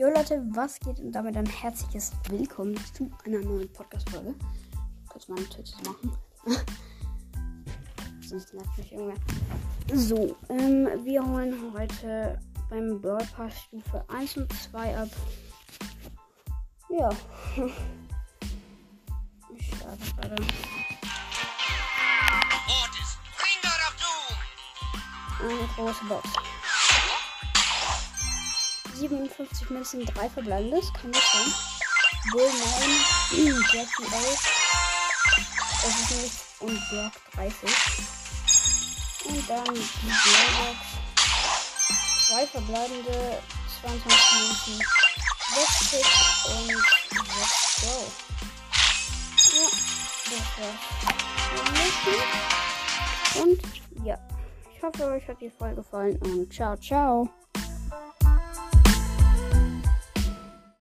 Jo Leute, was geht? Und damit ein herzliches Willkommen zu einer neuen Podcast-Folge. Kurz mal einen Twitch machen. Sonst nervt mich irgendwer. So, ähm, wir holen heute beim Brawl Pass Stufe 1 und 2 ab. Ja. Ich starte gerade. Eine große Box. 57 Münzen, 3 verbleibendes. Kann das sein? Bull 9, Jackie 11. Das ist nicht. Und Block 30. Und dann die Blaybox. 2 verbleibende, 22 Münzen, 60 und let's go. Ja, das war's. Und ja, ich hoffe, euch hat die Folge gefallen und ciao, ciao.